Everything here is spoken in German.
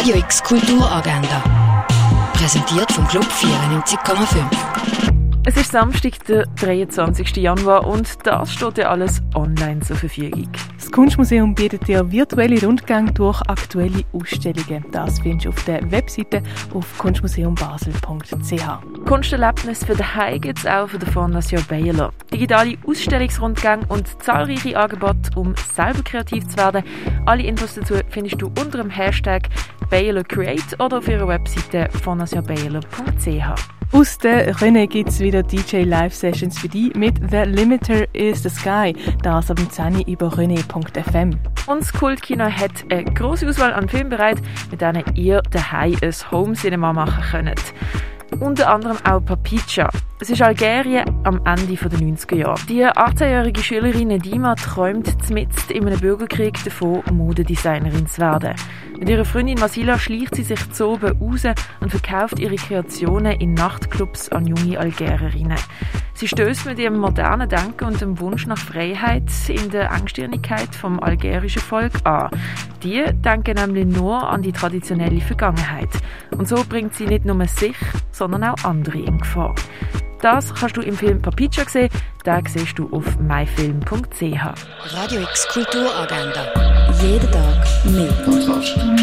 Radio X Kulturagenda. Präsentiert vom Club 94,5. Es ist Samstag, der 23. Januar und das steht ja alles online zur Verfügung. Das Kunstmuseum bietet dir virtuelle Rundgänge durch aktuelle Ausstellungen. Das findest du auf der Webseite auf kunstmuseumbasel.ch. Kunsterlebnis für daheim gibt es auch für die Fondation Baylor. Digitale Ausstellungsrundgänge und zahlreiche Angebote, um selber kreativ zu werden. Alle Infos dazu findest du unter dem Hashtag Baylor Create oder auf ihrer Webseite fondationbaylor.ch. Aus der René gibt es wieder DJ Live Sessions für dich mit The Limiter is the Sky. Das ab dem 10 über rené.fm. Und das Kultkino hat eine grosse Auswahl an Filmen bereit, mit denen ihr daheim ein Home Cinema machen könnt. Unter anderem auch Papicha. Es ist Algerien am Ende der 90er Jahre. Die 18-jährige Schülerin Dima träumt mitten in einem Bürgerkrieg davon, Modedesignerin zu werden. Mit ihrer Freundin Masila schleicht sie sich zu oben raus und verkauft ihre Kreationen in Nachtclubs an junge Algerierinnen. Sie stößt mit ihrem modernen Denken und dem Wunsch nach Freiheit in der Engstirnigkeit vom algerischen Volk an. Die denken nämlich nur an die traditionelle Vergangenheit. Und so bringt sie nicht nur sich, sondern auch andere in Gefahr. Das kannst du im Film Papicha sehen, den siehst du auf myfilm.ch. Radio X Kulturagenda. Jeden Tag mehr.